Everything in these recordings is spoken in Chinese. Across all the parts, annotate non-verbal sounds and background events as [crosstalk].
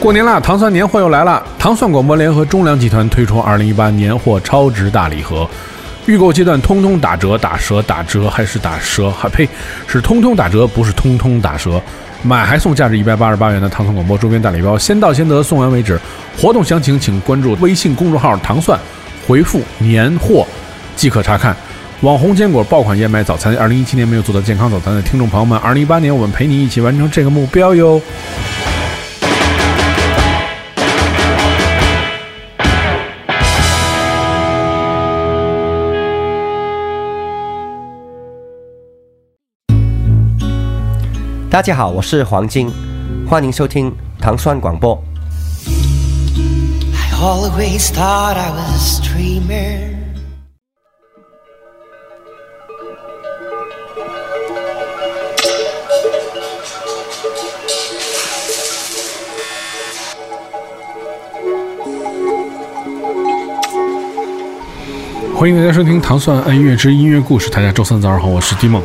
过年啦，糖蒜年货又来了。糖蒜广播联合中粮集团推出2018年货超值大礼盒，预购阶段通通打折、打折、打折，还是打折？还呸，是通通打折，不是通通打折。买还送价值一百八十八元的糖蒜广播周边大礼包，先到先得，送完为止。活动详情请关注微信公众号“糖蒜”，回复“年货”即可查看。网红坚果爆款燕麦早餐，二零一七年没有做到健康早餐的听众朋友们，二零一八年我们陪你一起完成这个目标哟。大家好，我是黄金，欢迎收听糖蒜广播。I always thought I was a dreamer. 欢迎大家收听《糖蒜爱音乐之音乐故事》。大家周三早上好，我是迪梦。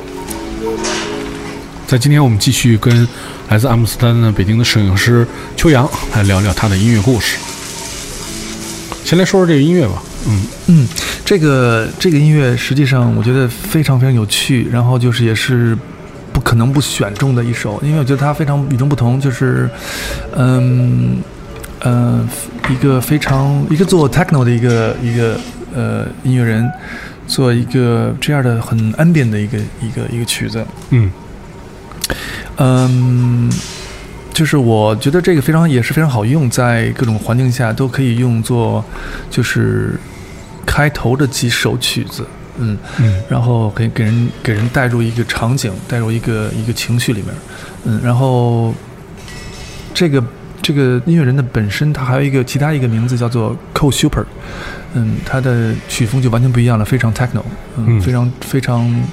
在今天，我们继续跟来自阿姆斯特丹的北京的摄影师秋阳来聊聊他的音乐故事。先来说说这个音乐吧。嗯，嗯，这个这个音乐实际上我觉得非常非常有趣，然后就是也是不可能不选中的一首，因为我觉得它非常与众不同，就是嗯呃一个非常一个做 techno 的一个一个呃音乐人，做一个这样的很 ambient 的一个一个一个曲子，嗯。嗯，就是我觉得这个非常也是非常好用，在各种环境下都可以用作，就是开头的几首曲子，嗯，嗯。然后给给人给人带入一个场景，带入一个一个情绪里面，嗯，然后这个这个音乐人的本身，他还有一个其他一个名字叫做 Co Super，嗯，他的曲风就完全不一样了，非常 techno，嗯，嗯。非常非常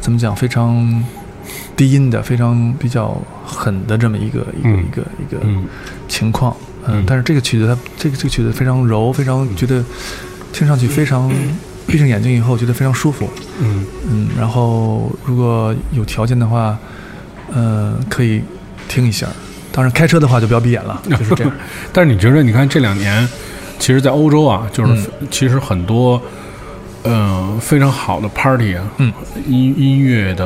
怎么讲，非常低音的，非常比较狠的这么一个一个、嗯。一个一个嗯。情况，嗯嗯，但是这个曲子它这个这个曲子非常柔，非常觉得听上去非常，[coughs] 闭上眼睛以后觉得非常舒服，嗯。嗯，然后如果有条件的话，呃，可以听一下。当然，开车的话就不要闭眼了，就是这样。[laughs] 但是你觉得，你看这两年，其实，在欧洲啊，就是、嗯。其实很多，嗯、非常好的 party 啊，嗯，音音乐的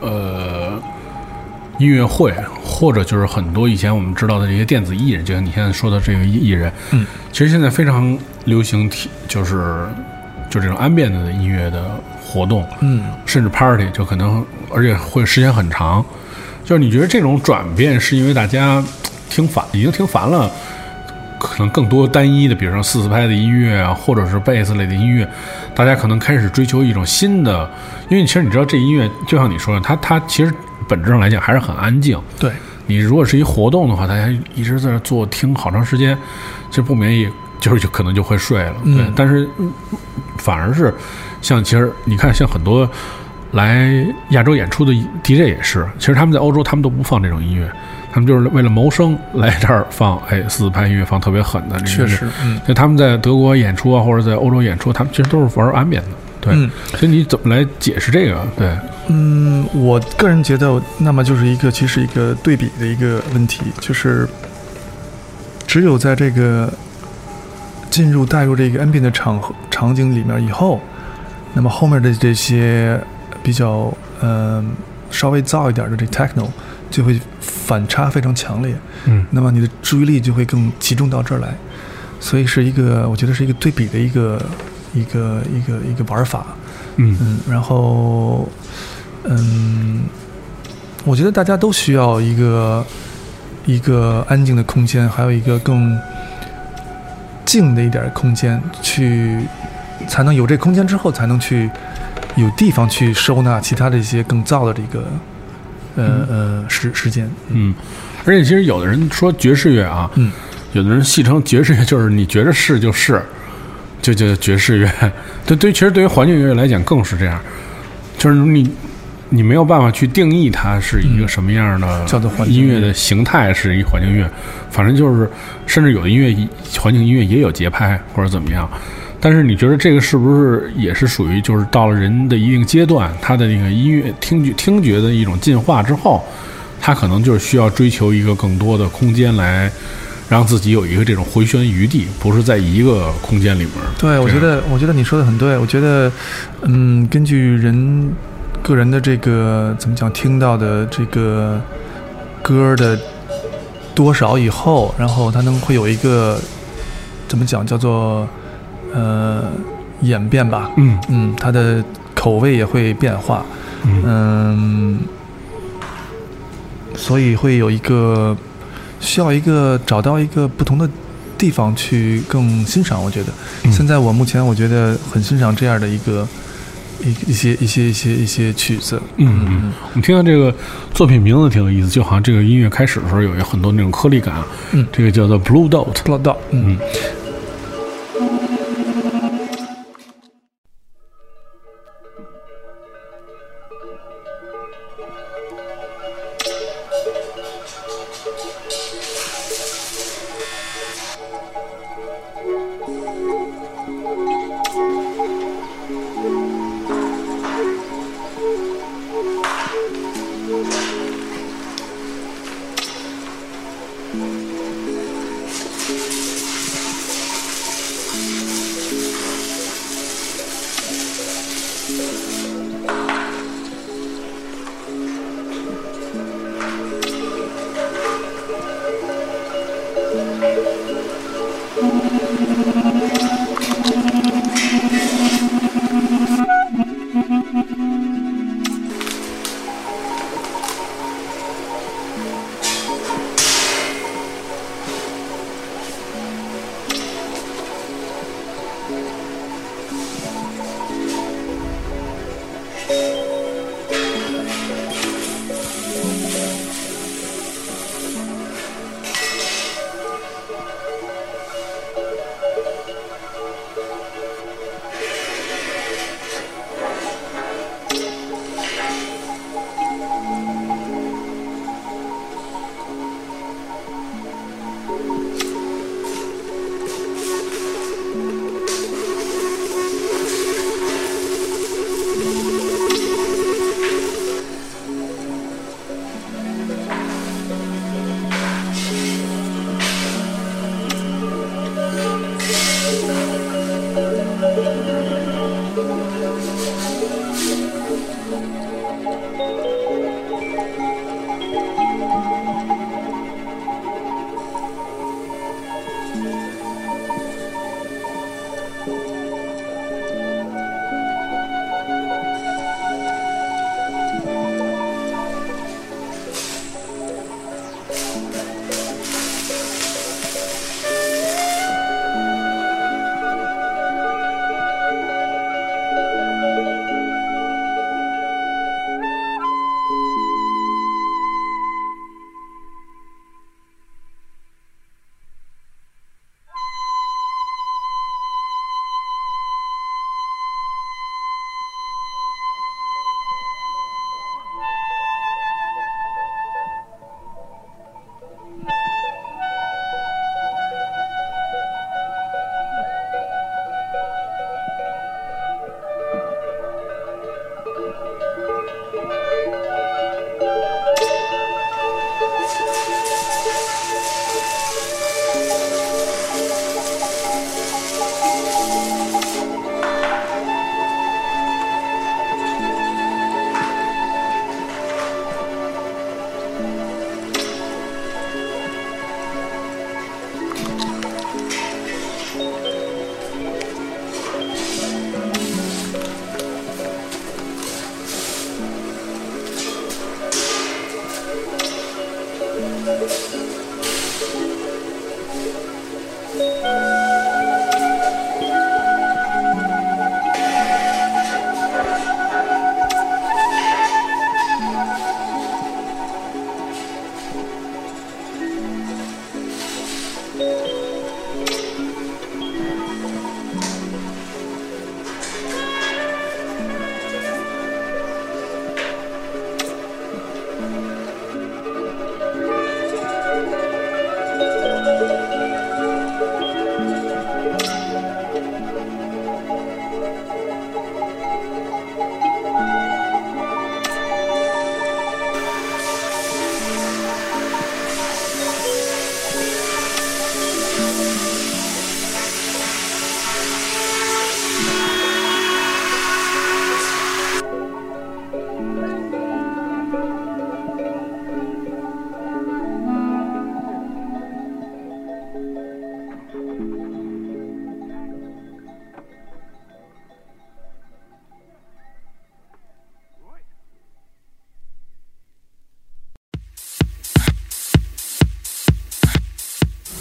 呃音乐会，或者就是很多以前我们知道的这些电子艺人，就像你现在说的这个艺人，嗯，其实现在非常流行体，就是就这种 ambient 的音乐的活动，嗯。甚至 party 就可能，而且会时间很长。就是你觉得这种转变是因为大家听烦，已经听烦了，可能更多单一的，比如说四四拍的音乐啊，或者是贝斯类的音乐，大家可能开始追求一种新的。因为其实你知道，这音乐就像你说的，它它其实本质上来讲还是很安静。对，你如果是一活动的话，大家一直在那坐听好长时间，其实不免也就是就可能就会睡了。对，嗯但是嗯反而是像其实你看，像很多来亚洲演出的 DJ 也是，其实他们在欧洲他们都不放这种音乐，他们就是为了谋生来这儿放，哎，四四拍音乐放特别狠的，确实，嗯就他们在德国演出啊，或者在欧洲演出，他们其实都是玩安眠的。对，嗯所以你怎么来解释这个？对，嗯，我个人觉得，那么就是一个其实一个对比的一个问题，就是只有在这个进入带入这个 ambient 的场合场景里面以后，那么后面的这些比较嗯、呃稍微燥一点的这 techno 就会反差非常强烈，嗯。那么你的注意力就会更集中到这儿来，所以是一个我觉得是一个对比的一个一个一个一个玩法。嗯。嗯，然后，嗯，我觉得大家都需要一个一个安静的空间，还有一个更静的一点空间，去才能有这空间之后，才能去有地方去收纳其他的一些更燥的这个呃呃时时间。嗯，而且其实有的人说爵士乐啊，嗯，有的人戏称爵士乐就是你觉着是就是，就叫爵士乐。对对，其实对于环境音乐来讲更是这样，就是你你没有办法去定义它是一个什么样的叫做环音乐的形态是一环境乐，反正就是甚至有的音乐环境音乐也有节拍或者怎么样。但是你觉得这个是不是也是属于就是到了人的一定阶段，他的那个音乐听觉听觉的一种进化之后，他可能就是需要追求一个更多的空间来让自己有一个这种回旋余地，不是在一个空间里面。对，我觉得，我觉得你说的很对。我觉得，嗯，根据人个人的这个怎么讲，听到的这个歌的多少以后，然后他能会有一个怎么讲，叫做呃演变吧。嗯嗯，它的口味也会变化。嗯嗯，所以会有一个需要一个找到一个不同的地方去更欣赏。我觉得，嗯现在我目前我觉得很欣赏这样的一个一一些一些一些一些曲子。嗯嗯，我们听到这个作品名字挺有意思，就好像这个音乐开始的时候有很多那种颗粒感。嗯这个叫做 Blue Dot。不知道，嗯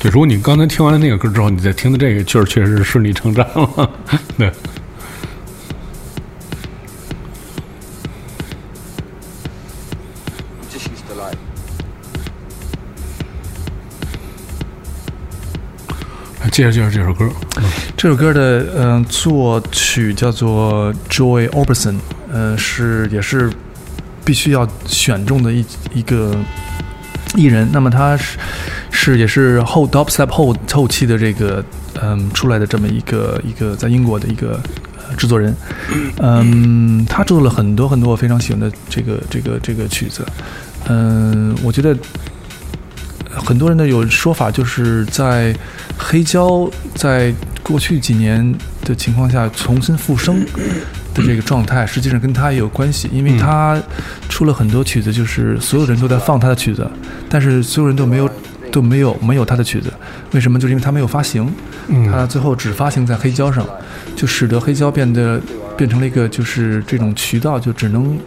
就如果你刚才听完了那个歌之后，你再听的这个，确实确实是顺理成章了。对，just used to like 接着介绍这首歌。这首歌的嗯、作曲叫做 Joy Orbison，呃是也是必须要选中的一一个艺人。那么他是是也是后 Dubstep 后后期的这个嗯出来的这么一个一个在英国的一个呃制作人。嗯，他制作了很多很多我非常喜欢的这个这个这个曲子。嗯，我觉得很多人的有说法，就是在黑胶在过去几年的情况下重新复生的这个状态，实际上跟他也有关系，因为他出了很多曲子，就是所有人都在放他的曲子，但是所有人都没有都没有没有他的曲子，为什么？就是因为他没有发行，他最后只发行在黑胶上，就使得黑胶变得变成了一个就是这种渠道，就只能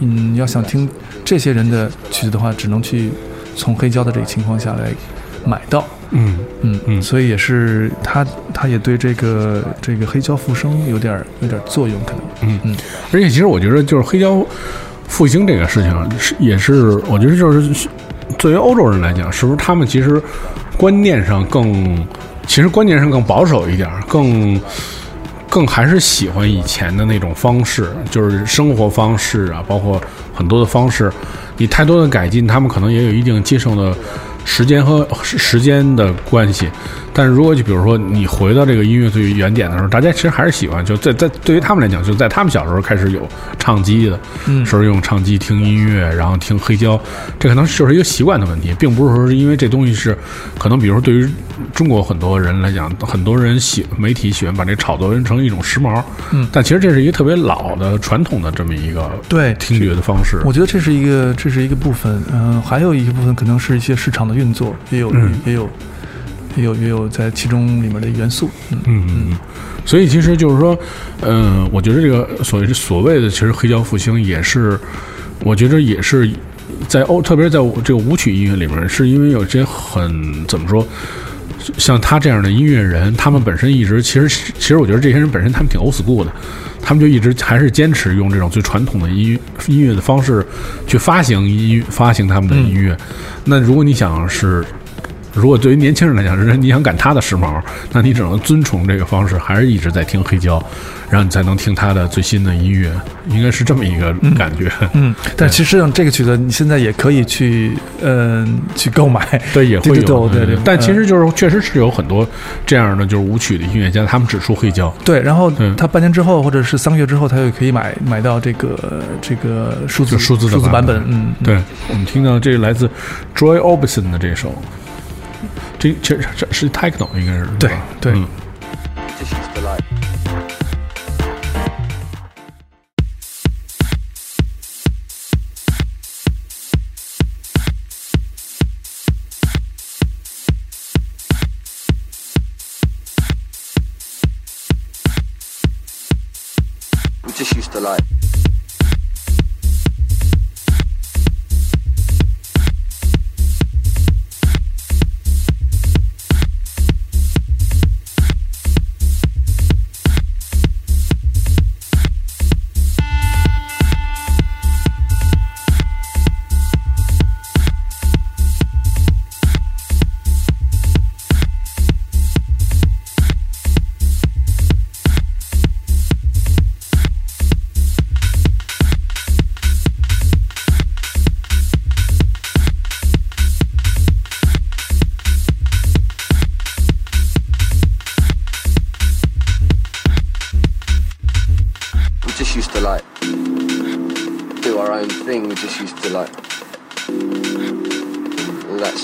嗯，要想听这些人的曲子的话，只能去从黑胶的这个情况下来买到。嗯嗯嗯所以也是他，他也对这个这个黑胶复生有点儿有点儿作用，可能。嗯嗯，而且其实我觉得，就是黑胶复兴这个事情，是也是我觉得就是作为欧洲人来讲，是不是他们其实观念上更，其实观念上更保守一点，更更还是喜欢以前的那种方式，就是生活方式啊，包括很多的方式，你太多的改进，他们可能也有一定接受的时间和时间的关系。但是如果就比如说你回到这个音乐最原点的时候，大家其实还是喜欢，就在在对于他们来讲，就在他们小时候开始有唱机的，嗯。时候用唱机听音乐，然后听黑胶，这可能就是一个习惯的问题，并不是说是因为这东西是可能，比如说对于中国很多人来讲，很多人喜媒体喜欢把这炒作成一种时髦，嗯。但其实这是一个特别老的传统的这么一个对听觉的方式。我觉得这是一个这是一个部分，嗯、还有一个部分可能是一些市场的运作，也有、嗯。也有也有也有在其中里面的元素。嗯嗯嗯嗯，所以其实就是说，嗯、我觉得这个所谓所谓的其实黑胶复兴也是，我觉得也是在欧，特别是在这个舞曲音乐里面，是因为有些很怎么说。像他这样的音乐人，他们本身一直其实其实我觉得这些人本身他们挺 old school 的，他们就一直还是坚持用这种最传统的音乐音乐的方式去发行音发行他们的音乐。那如果你想是如果对于年轻人来讲，是你想赶他的时髦，那你只能遵从这个方式，还是一直在听黑胶，然后你才能听他的最新的音乐，应该是这么一个感觉。嗯，[laughs] 但其实上这个曲子你现在也可以去嗯、去购买。[laughs] 对，也会有，[laughs] 对对但其实就是确实是有很多这样的就是舞曲的音乐家，他们只出黑胶。对，然后嗯他半年之后或者是三个月之后，他就可以买买到这个这个数字数字的数字版版本嗯对，我们听到这个来自 Joy Orbison 的这首，这这这是 techno 应该是对吧？对嗯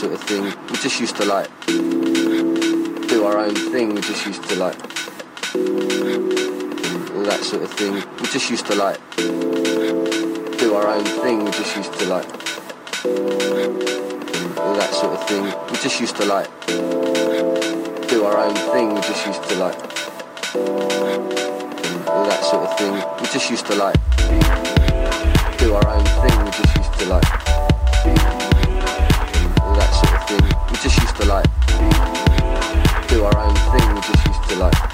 sort of thing. We just used to like do our own thing. We just used to like all that sort of thing. We just used to like do our own thing. We just used to like all that sort of thing. We just used to like do our own thing. We just used to like all that sort of thing. We just used to like do our own thing. We just used to like Like.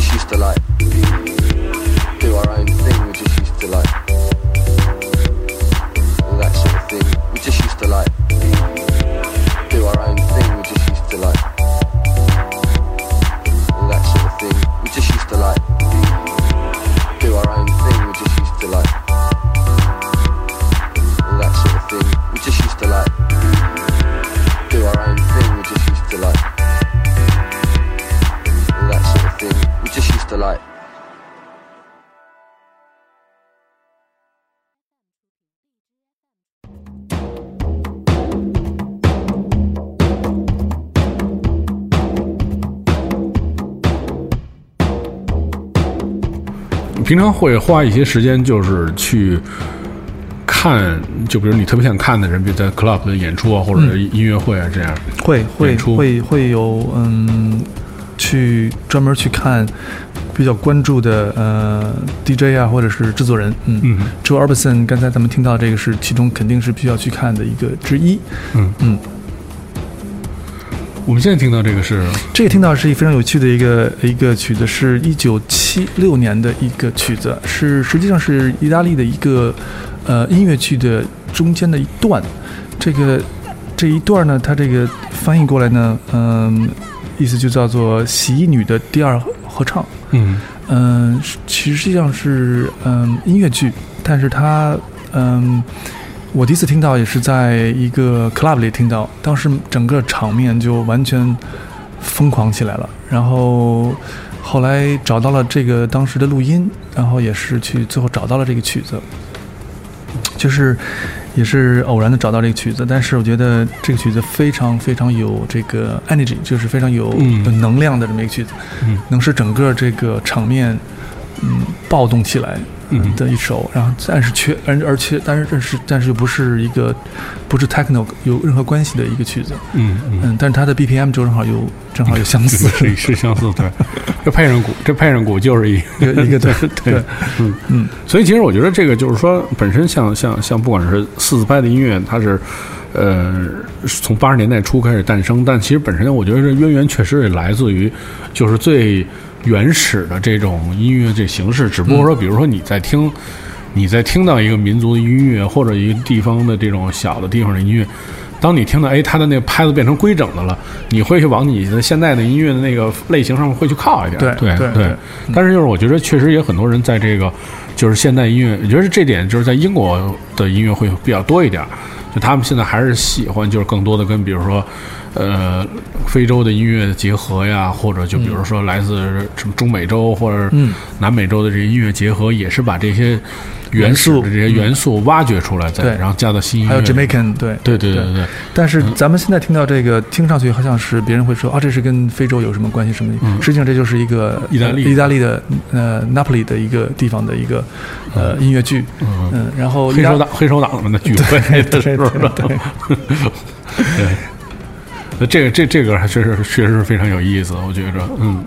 Just used to like 平常会花一些时间，就是去看，就比如你特别想看的人，比如在 club 的演出啊，或者音乐会啊这样。会会会会有嗯，去专门去看比较关注的呃 DJ 啊，或者是制作人，嗯。嗯。Joe Orbison，刚才咱们听到这个是其中肯定是必须要去看的一个之一。嗯。嗯，我们现在听到这个是这个听到是一个非常有趣的一个一个曲子，是一九七六年的一个曲子，是实际上是意大利的一个呃音乐剧的中间的一段。这个这一段呢，它这个翻译过来呢，嗯、意思就叫做洗衣女的第二合唱。嗯嗯，是其实际上是嗯音乐剧，但是它嗯，我第一次听到也是在一个 club 里听到，当时整个场面就完全疯狂起来了。然后后来找到了这个当时的录音，然后也是去最后找到了这个曲子，就是也是偶然的找到这个曲子，但是我觉得这个曲子非常非常有这个 energy，就是非常有能量的这么一个曲子，嗯。能使整个这个场面嗯暴动起来，嗯。的一首，然后但是缺而而且但是这是但是又不是一个不是 techno 有任何关系的一个曲子，嗯嗯，嗯，但是它的 BPM 就正好有正好有相似，是是相似，对，[laughs] 这配上鼓，这配上鼓就是一一个一个对 [laughs] 对对，嗯。嗯，所以其实我觉得这个就是说，本身像像像不管是四四拍的音乐，它是呃从八十年代初开始诞生，但其实本身我觉得这渊源确实也来自于就是最原始的这种音乐这形式，只不过说，比如说你在听。你在听到一个民族的音乐，或者一个地方的这种小的地方的音乐，当你听到哎，它的那个拍子变成规整的了，你会去往你的现在的音乐的那个类型上面会去靠一点。对对对对但是就是我觉得确实也很多人在这个就是现代音乐，我觉得这点就是在英国的音乐会比较多一点，就他们现在还是喜欢就是更多的跟比如说。呃，非洲的音乐的结合呀，或者就比如说来自什么中美洲或者嗯。南美洲的这些音乐结合，也是把这些元素。的这些元素挖掘出来，再对。然后加到新音乐还有。Jamaican 对。对对对对。对，但是咱们现在听到这个，听上去好像是别人会说啊，这是跟非洲有什么关系什么实际上这就是一个意大利。呃意大利的呃 Napoli 的一个地方的一个呃音乐剧，嗯，嗯，然后黑手党黑手党们的聚会的对 [laughs] 对，对 [laughs] 这个这这个还确实确实是非常有意思，我觉着，嗯。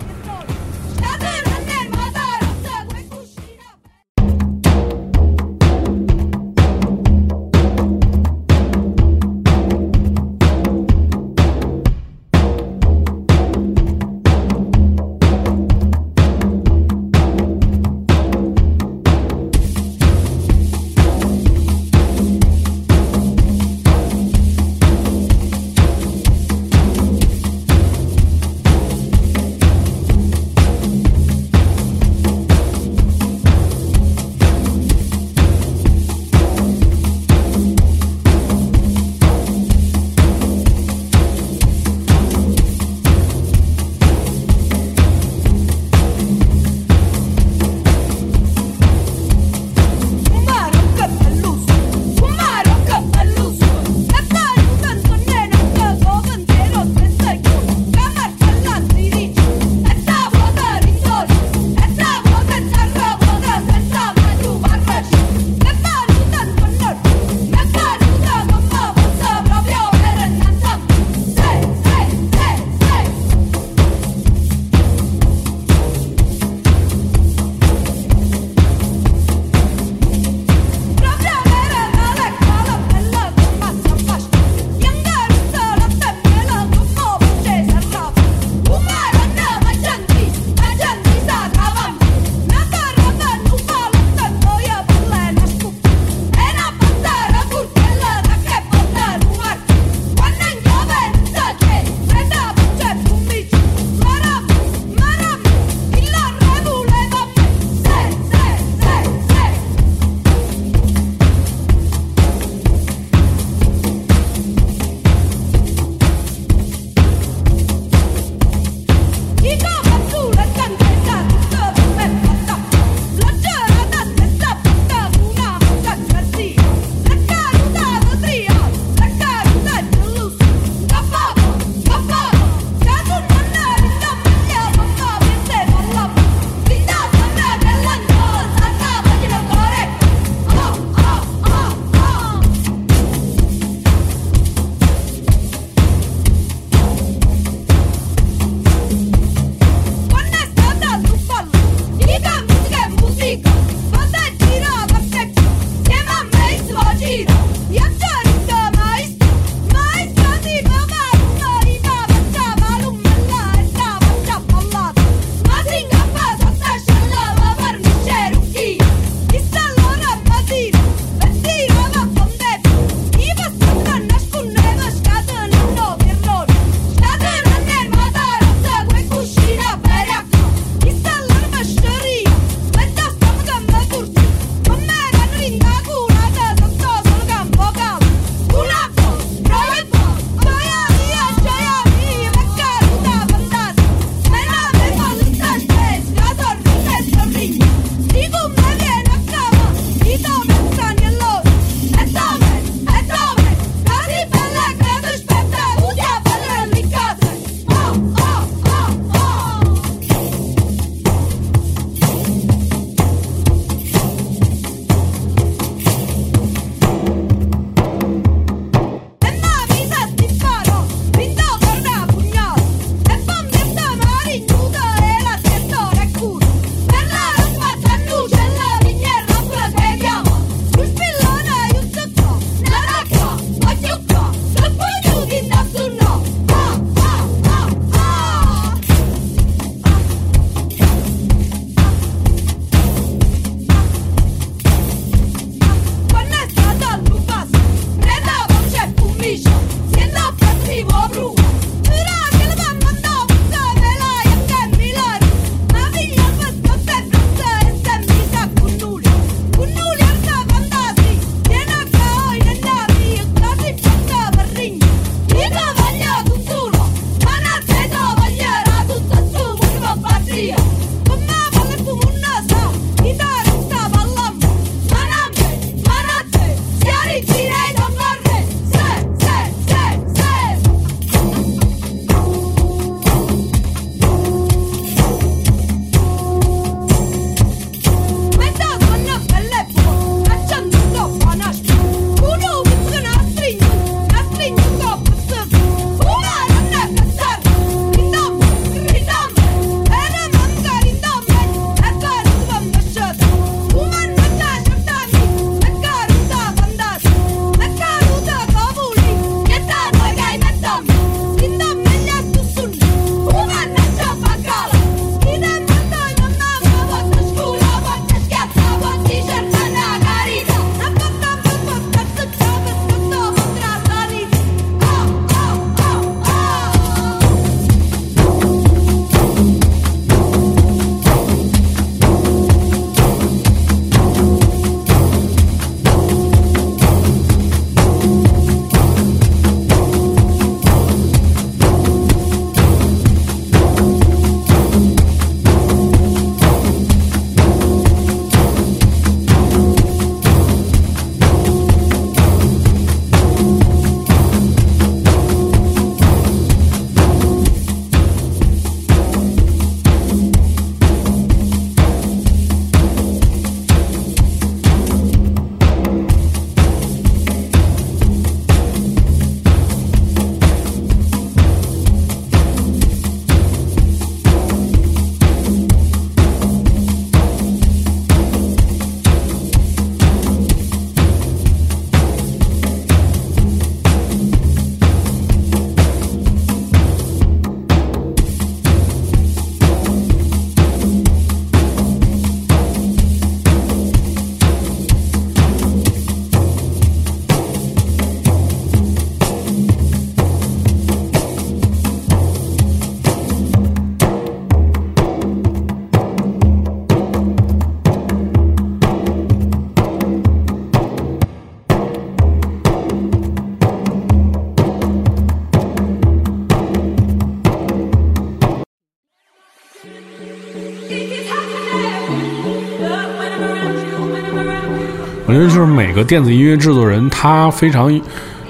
电子音乐制作人，他非常，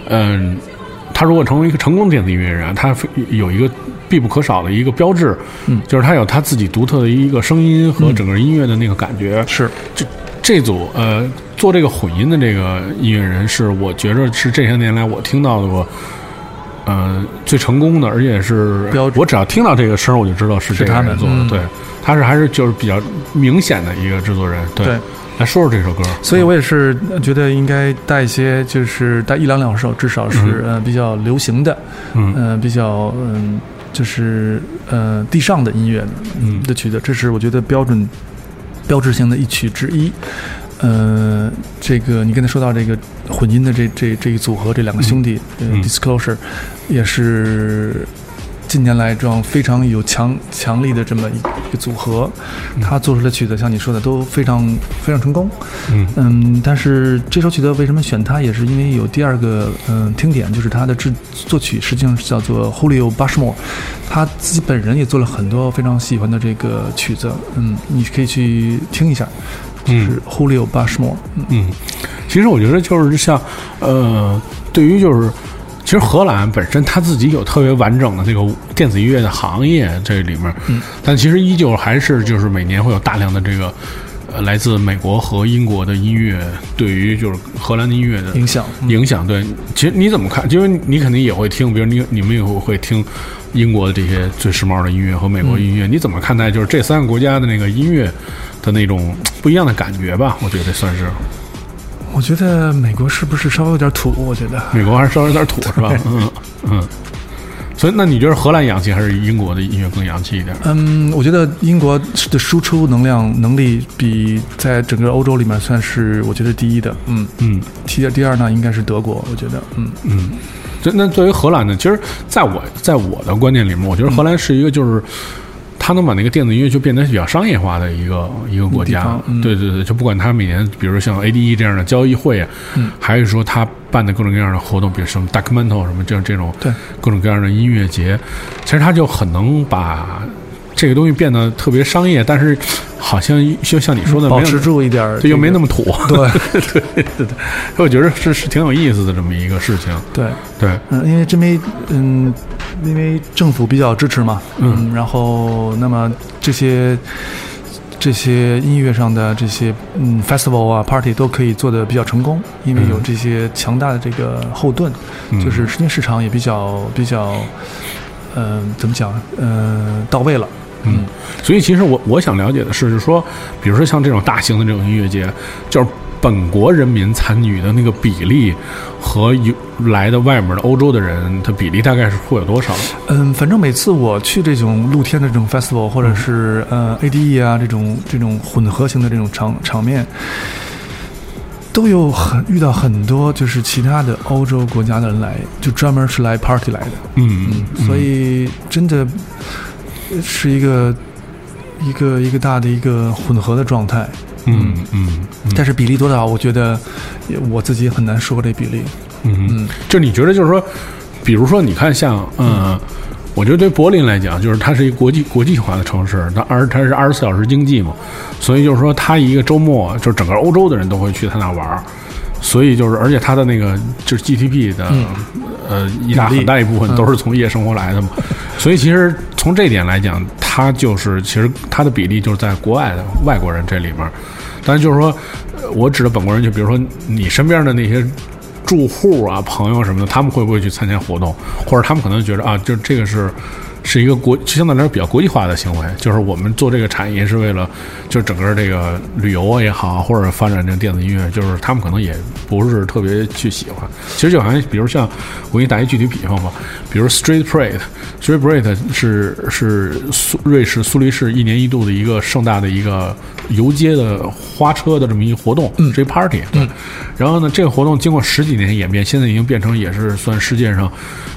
嗯，他如果成为一个成功的电子音乐人啊，他非有一个必不可少的一个标志，嗯，就是他有他自己独特的一个声音和整个音乐的那个感觉。是，这这组呃做这个混音的这个音乐人，是我觉着是这些年来我听到的过。呃，最成功的，而且是标准我只要听到这个声儿，我就知道是这个他们人做的。嗯对，他是还是就是比较明显的一个制作人。对，对来说说这首歌。所以我也是觉得应该带一些，就是带一两两首，至少是、呃比较流行的，嗯。呃比较嗯、就是呃地上的音乐嗯。的曲子，这是我觉得标准标志性的一曲之一。呃，这个你刚才说到这个混音的这这这一组合，这两个兄弟，嗯。呃，Disclosure，也是近年来这样非常有强强力的这么一个组合，他做出的曲子，像你说的都非常非常成功。嗯。嗯，但是这首曲子为什么选它，也是因为有第二个嗯听点，就是他的制作曲实际上是叫做 Julio Bashmore，他自己本人也做了很多非常喜欢的这个曲子，嗯，你可以去听一下，就是 Julio Bashmore，嗯。嗯，其实我觉得就是像呃，对于就是。其实荷兰本身它自己有特别完整的这个电子音乐的行业这里面，嗯，但其实依旧还是就是每年会有大量的这个呃来自美国和英国的音乐对于就是荷兰的音乐的影响，嗯影响。对，其实你怎么看？因为你肯定也会听，比如你你们也会会听英国的这些最时髦的音乐和美国音乐，你怎么看待就是这三个国家的那个音乐的那种不一样的感觉吧？我觉得算是我觉得美国是不是稍微有点土？我觉得美国还是稍微有点土，是吧？嗯嗯。所以，那你觉得荷兰洋气还是英国的音乐更洋气一点？嗯，我觉得英国的输出能量能力比在整个欧洲里面算是我觉得第一的，嗯，嗯第第二呢应该是德国，我觉得，嗯嗯。所以那作为荷兰呢，其实在我在我的观念里面，我觉得荷兰是一个就是。他能把那个电子音乐就变得比较商业化的一个一个国家，嗯。对对对，就不管他每年，比如像 ADE 这样的交易会啊，嗯。还是说他办的各种各样的活动，比如什么 Documental 什么这样这种对。各种各样的音乐节，其实他就很能把这个东西变得特别商业，但是好像就像你说的，保持住一点儿又没那么土，[laughs] 对对对对，我觉得是是挺有意思的这么一个事情，对，对，嗯，因为这边嗯，因为政府比较支持嘛，嗯。然后那么这些这些音乐上的这些嗯 festival 啊 party 都可以做的比较成功，因为有嗯这些强大的这个后盾，嗯。就是实际市场也比较比较，嗯、怎么讲，嗯、到位了，嗯，所以其实我我想了解的是，就是说，比如说像这种大型的这种音乐节，就是本国人民参与的那个比例和有来的外面的欧洲的人，它比例大概是会有多少？嗯，反正每次我去这种露天的这种 festival，或者是呃 ADE 啊这种这种混合型的这种场场面，都有很遇到很多就是其他的欧洲国家的人来，就专门是来 party 来的。嗯嗯，所以真的是一个一个一个大的一个混合的状态。嗯嗯嗯但是比例多少，我觉得我自己很难说这比例。嗯嗯就你觉得就是说，比如说你看像嗯。我觉得对柏林来讲，就是它是一个国际国际化的城市，它而它是二十四小时经济嘛，所以就是说，它一个周末，就是整个欧洲的人都会去它那玩儿，所以就是，而且它的那个就是 GDP 的、呃一大很大一部分都是从夜生活来的嘛，[laughs] 所以其实从这点来讲，它就是其实它的比例就是在国外的外国人这里面，但是就是说，呃我指的本国人，就比如说你身边的那些住户啊、朋友什么的，他们会不会去参加活动，或者他们可能觉得啊，就这个是是一个国相对来说比较国际化的行为，就是我们做这个产业是为了就是整个这个旅游啊也好，或者发展这个电子音乐，就是他们可能也不是特别去喜欢。其实就好像比如像我给你打一具体比方吧，比如 Street Parade，Street Parade 是是苏瑞士苏黎世一年一度的一个盛大的一个游街的花车的这么一个活动，嗯是一 party。对，然后呢，这个活动经过十几年演变，现在已经变成也是算世界上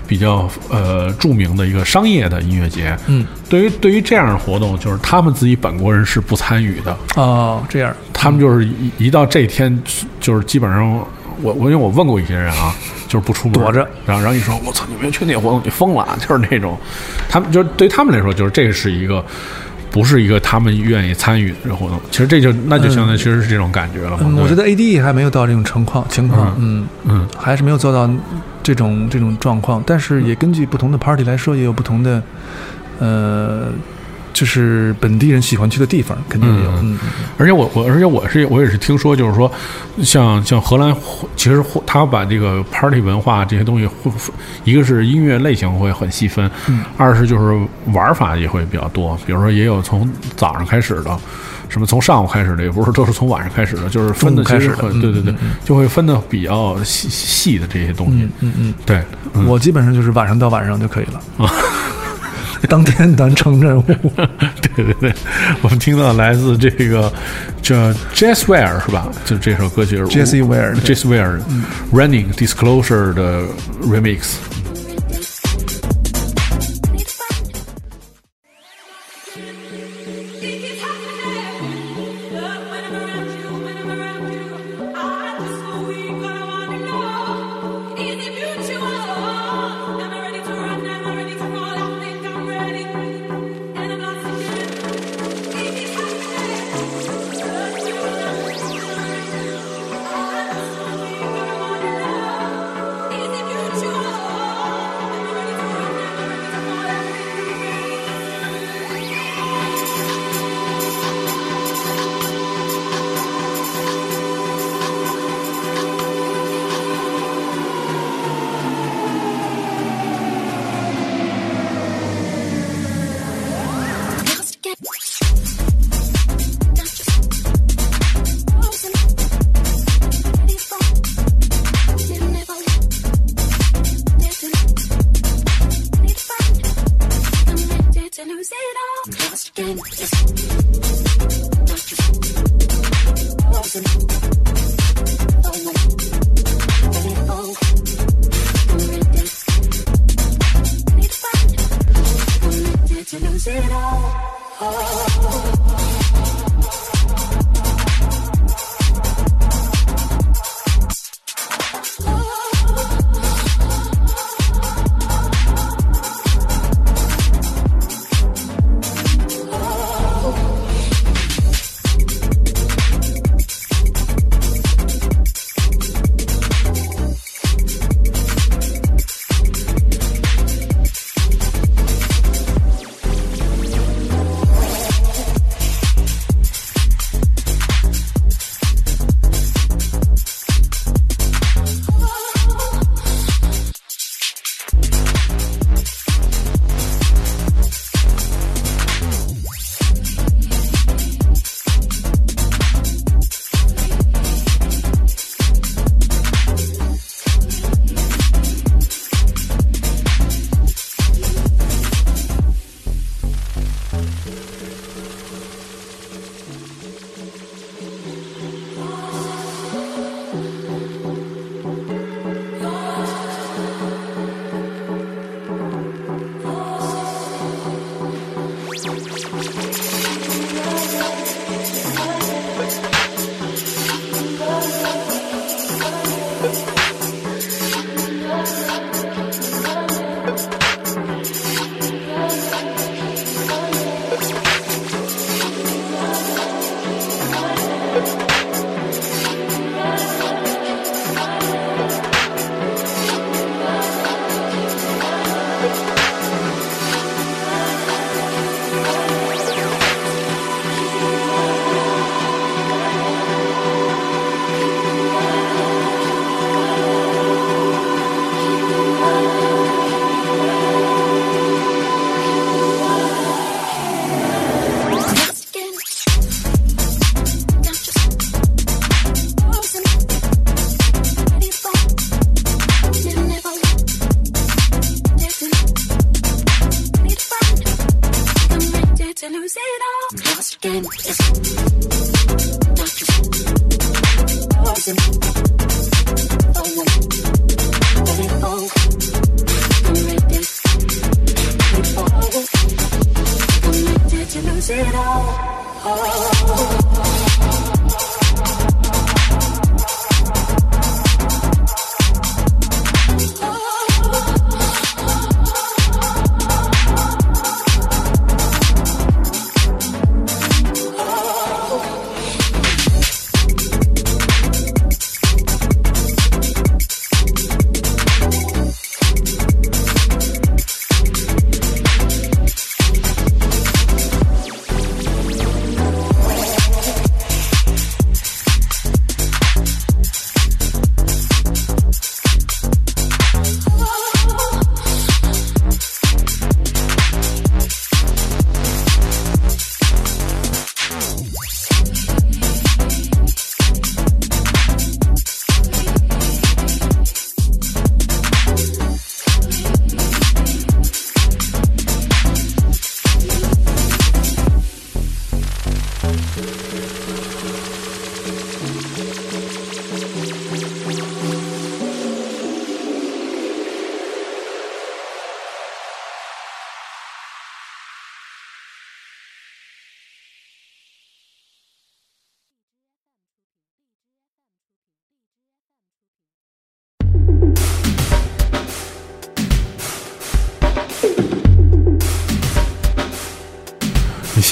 比较呃著名的一个商业的音乐节。嗯，对于对于这样的活动，就是他们自己本国人是不参与的，哦，这样，他们就是一一到这天，就是基本上我我因为我问过一些人啊，就是不出门。躲着，然后然后一说我操，你没去那活动，你疯了啊，就是那种，他们就是对他们来说，就是这是一个不是一个他们愿意参与的活动。其实这就那就相当于其实是这种感觉了我觉得 AD 还没有到这种情况情况，嗯嗯还是没有做到这种这种状况。但是也根据不同的 party 来说，也有不同的，呃，就是本地人喜欢去的地方，肯定有。而且我我而且我是我也是听说，就是说，像像荷兰，其实他把这个 party 文化这些东西会，一个是音乐类型会很细分，嗯二是就是玩法也会比较多，比如说也有从早上开始的。什么从上午开始的，也不是都是从晚上开始的，就是分的开始的对对对就会分的比较细细的这些东西嗯。嗯嗯，对，嗯我基本上就是晚上到晚上就可以了。[laughs] 当天完成任务。对对对，我们听到来自这个叫 Jazz Ware 是吧？就这首歌曲是 Jessie Ware，对 Jazz Ware Running Disclosure 的 remix。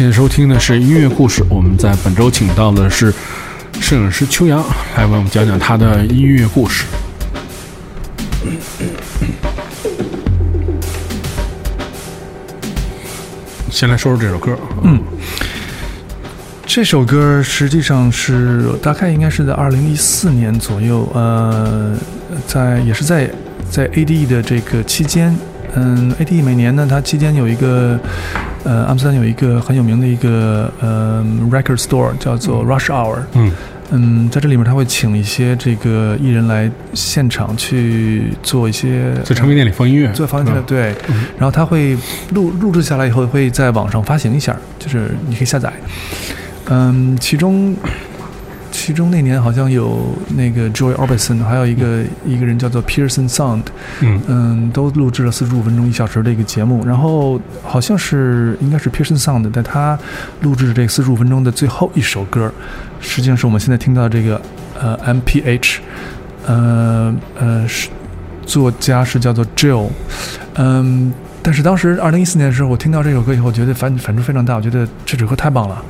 现在收听的是音乐故事，我们在本周请到的是摄影师秋阳，来为我们讲讲他的音乐故事。[coughs] 先来说说这首歌，嗯，这首歌实际上是大概应该是在二零一四年左右，呃，在也是在在 ADE 的这个期间，嗯，ADE 每年呢，它期间有一个，呃，阿姆斯特丹有一个很有名的一个呃 record store 叫做 Rush Hour，嗯。嗯，在这里面他会请一些这个艺人来现场去做一些在唱片店里放音乐，做房间的嗯对，然后他会录录制下来以后会在网上发行一下，就是你可以下载。嗯，其中其中那年好像有那个 Joy Orbison，还有一个一个人叫做 Pearson Sound，嗯嗯，都录制了四十五分钟一小时的一个节目，然后好像是应该是 Pearson Sound，但他录制的这四十五分钟的最后一首歌，实际上是我们现在听到这个呃 MPH，呃呃是作家是叫做 Jill，嗯，但是当时二零一四年的时候，我听到这首歌以后，我觉得反反差非常大，我觉得这首歌太棒了。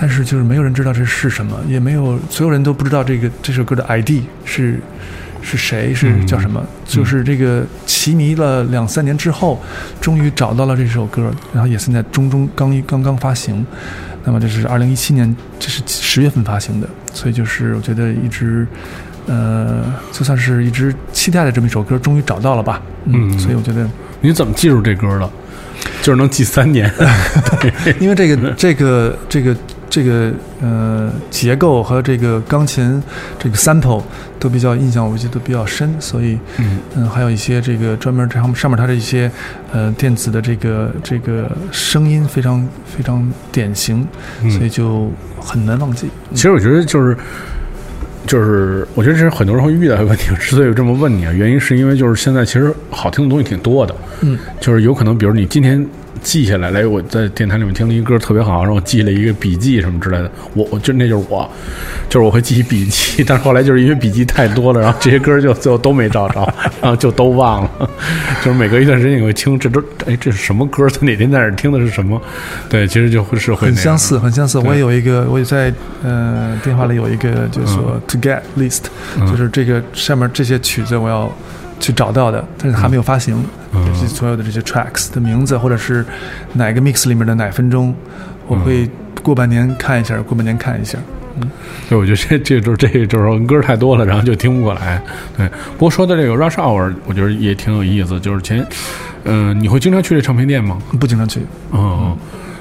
但是就是没有人知道这是什么，也没有所有人都不知道这个这首歌的 ID 是是谁，是嗯叫什么。就是这个奇迷了两三年之后，终于找到了这首歌，然后也现在中中刚一刚刚发行。那么这是二零一七年，这是十月份发行的，所以就是我觉得一直。呃，就算是一直期待的这么一首歌，终于找到了吧？嗯所以我觉得，你怎么记住这歌了？就是能记三年，[laughs] [laughs] 因为这个这个这个这个呃结构和这个钢琴这个 sample 都比较印象，我记得都比较深，所以嗯嗯，还有一些这个专门这上面上面它的一些呃电子的这个这个声音非常非常典型，嗯所以就很难忘记。其实我觉得就是就是，我觉得这是很多人会遇到的问题。之所以这么问你啊，原因是因为就是现在其实好听的东西挺多的，嗯，就是有可能，比如你今天记下来，来我在电台里面听了一歌特别好，然后我记了一个笔记什么之类的，我我就那就是我，就是我会记笔记，但是后来就是因为笔记太多了，然后这些歌就最后都没找着，[laughs] 然后就都忘了，就是每隔一段时间你会听，这都哎这是什么歌？在哪天在哪儿听的是什么？对，其实就会是会很相似，很相似。我也有一个，我也在呃电话里有一个，就是说 to get list，、嗯就是这个上面这些曲子我要去找到的，但是还没有发行，嗯就是所有的这些 tracks 的名字，或者是哪个 mix 里面的哪分钟，我会过半年看一下，过半年看一下。嗯对，我觉得这这就是这个就是歌太多了，然后就听不过来。对，不过说的这个 Rush Hour，我觉得也挺有意思。就是前，嗯、你会经常去这唱片店吗？不经常去，嗯，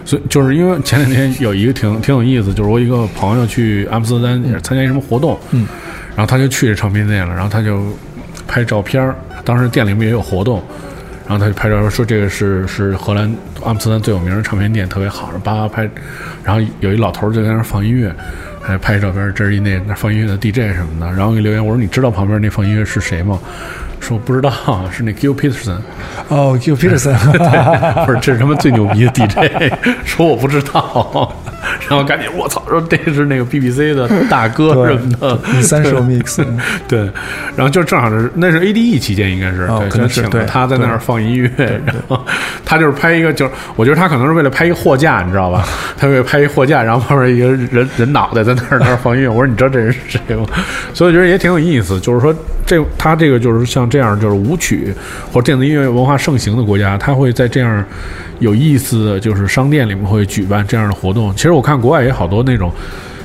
所以就是因为前两天有一个挺挺有意思，就是我一个朋友去阿姆斯特丹参加一什么活动，嗯，然后他就去这唱片店了，然后他就拍照片儿，当时店里面也有活动。然后他就拍照说这个是是荷兰阿姆斯特丹最有名的唱片店，特别好，叭叭拍。然后有一老头就在那儿放音乐，还拍照片，这是一那那放音乐的 DJ 什么的。然后给留言我说你知道旁边那放音乐是谁吗？说不知道，是那 Gil Peterson。哦，Gil Peterson，[laughs] 不是，这是他妈最牛逼的 DJ，说我不知道，然后赶紧我操，说这是那个 BBC 的大哥 [laughs] 什么的，第三首 mix，嗯 [laughs] 对，然后就正好是那是 ADE 期间应该是，可能请了他在那儿放音乐，然后他就是拍一个，就是我觉得他可能是为了拍一货架，你知道吧？他为了拍一货架，然后旁边一个人人脑袋在那儿那儿放音乐，我说你知道这人是谁吗？所以我觉得也挺有意思，就是说这他这个就是像这样就是舞曲或者电子音乐文化盛行的国家，他会在这样有意思的就是商店里面会举办这样的活动。其实我看国外也好多那种。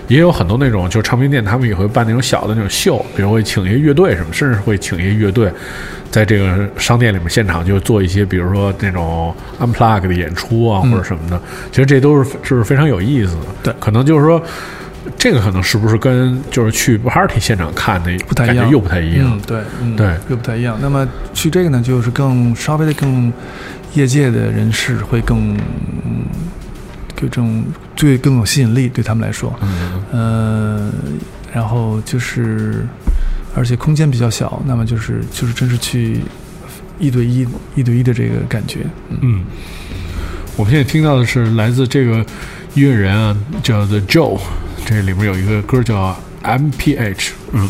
也有很多那种，就是唱片店，他们也会办那种小的那种秀，比如会请一些乐队什么，甚至会请一些乐队，在这个商店里面现场就做一些，比如说那种 unplug 的演出啊，或者什么的。其实这都是就是非常有意思的。对可能就是说，这个可能是不是跟就是去 party 现场看的不太一样，感觉又不太一样嗯，。对，嗯，对又不太一样。那么去这个呢，就是更稍微的更业界的人士会更，嗯，有这种对更有吸引力，对他们来说，嗯，呃，然后就是，而且空间比较小，那么就是就是真是去一对一一对一的这个感觉，嗯，嗯，我们现在听到的是来自这个音乐人啊，叫 The Joe，这里面有一个歌叫 MPH，嗯。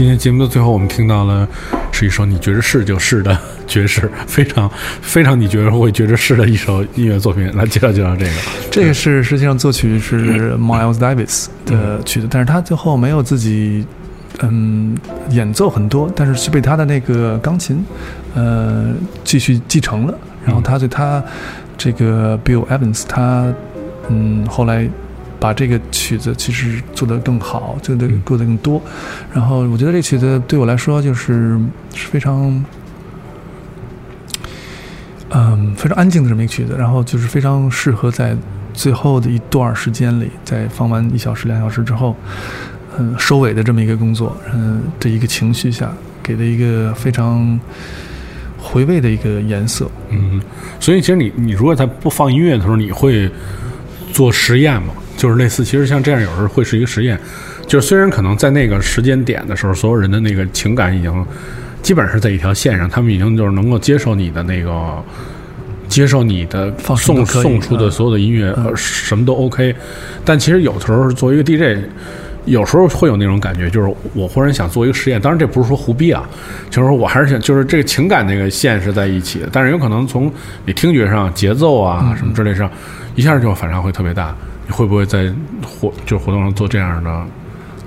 今天节目的最后，我们听到了是一首你觉着是就是的爵士，非常非常你觉得会觉着是的一首音乐作品。来介绍介绍这个。这个是实际上作曲是 Miles Davis 的曲子，但是他最后没有自己嗯演奏很多，但是是被他的那个钢琴呃继续继承了。然后他对他这个 Bill Evans 他嗯后来把这个曲子其实做得更好，做得做得更多。然后我觉得这曲子对我来说就是是非常。嗯，非常安静的这么一个曲子，然后就是非常适合在最后的一段时间里，在放完一小时、两小时之后，嗯，收尾的这么一个工作，嗯，这一个情绪下给的一个非常回味的一个颜色。嗯，所以其实你你如果在不放音乐的时候，你会做实验吗？就是类似，其实像这样有时候会是一个实验。就是虽然可能在那个时间点的时候，所有人的那个情感已经基本上是在一条线上，他们已经就是能够接受你的那个。接受你的送送出的嗯所有的音乐，嗯呃，什么都 OK。但其实有时候作为一个 DJ，有时候会有那种感觉，就是我忽然想做一个实验。当然，这不是说胡逼啊，就是说我还是想，就是这个情感那个线是在一起的，但是有可能从你听觉上、节奏嗯啊什么之类上，一下就反差会特别大。你会不会在活就活动上做这样的？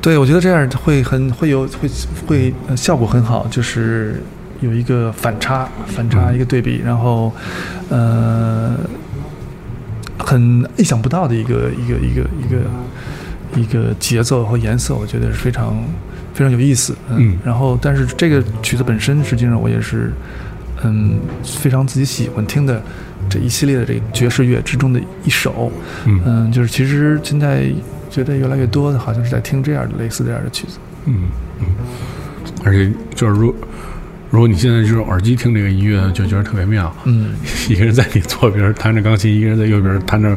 对，我觉得这样会很会有会会、呃、效果很好，就是有一个反差，反差一个对比，然后呃很意想不到的一个一个一个一个一个节奏和颜色，我觉得是非常非常有意思。嗯然后但是这个曲子本身，实际上我也是嗯非常自己喜欢听的这一系列的这个爵士乐之中的一首。嗯嗯，就是其实现在觉得越来越多的好像是在听这样的类似这样的曲子。嗯嗯，而且就是如如果你现在就是用耳机听这个音乐，就觉得特别妙。嗯，[laughs] 一个人在你左边弹着钢琴，一个人在右边弹着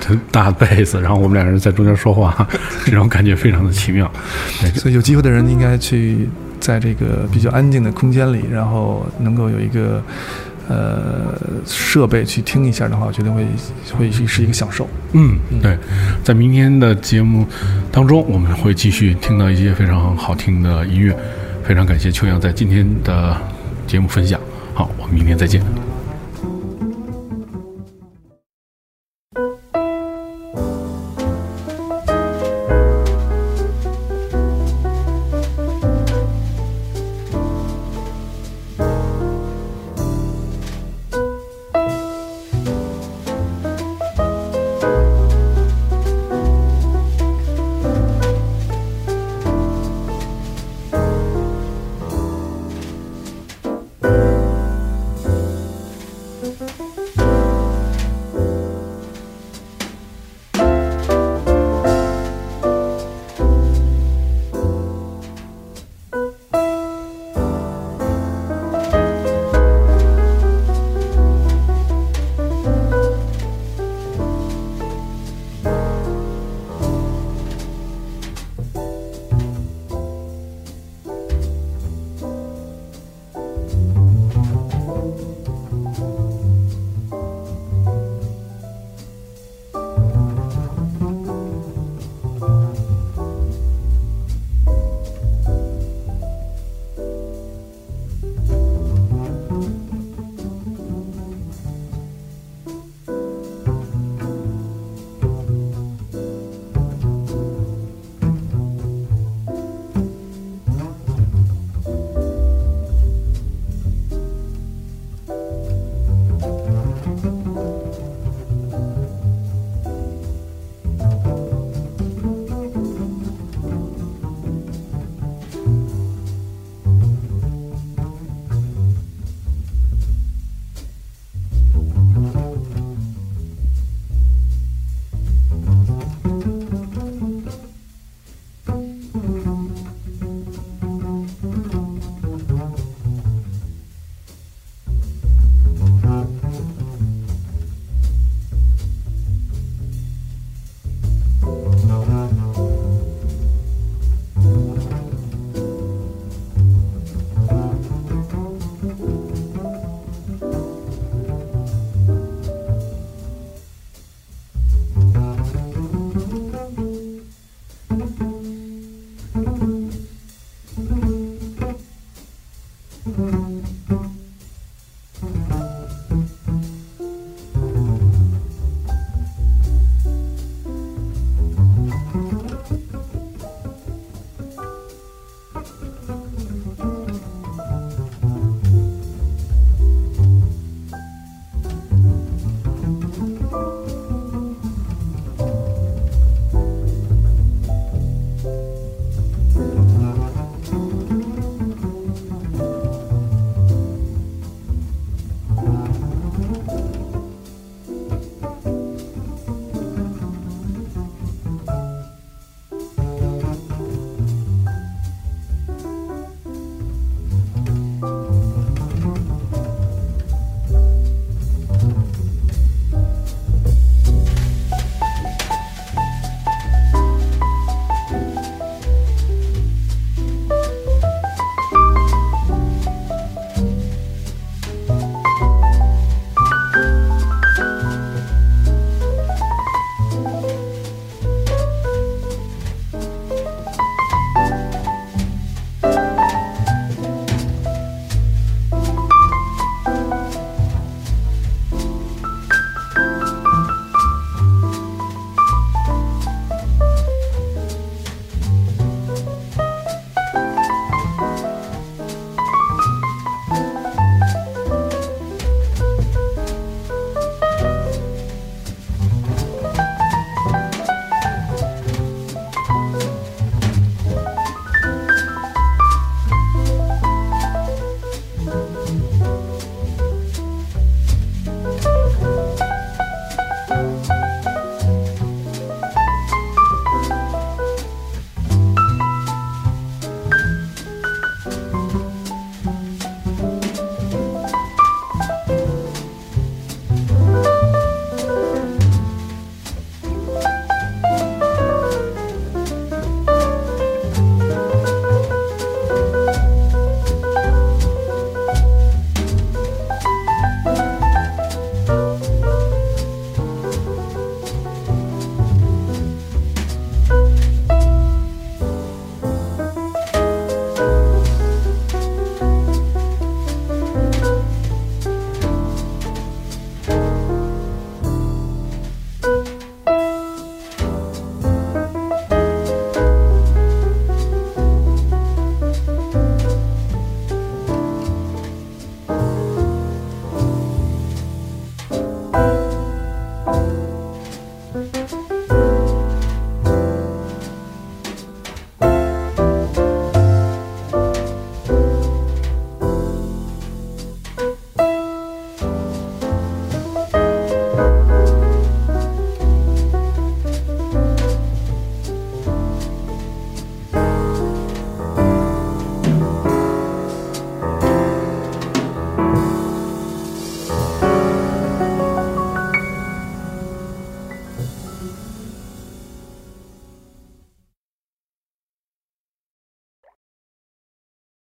弹大贝斯，然后我们两个人在中间说话，这种感觉非常的奇妙。所以有机会的人应该去在这个比较安静的空间里，然后能够有一个呃设备去听一下的话，我觉得会会是一个享受。嗯，对，在明天的节目当中，我们会继续听到一些非常好听的音乐。非常感谢秋阳在今天的节目分享。好，我们明天再见。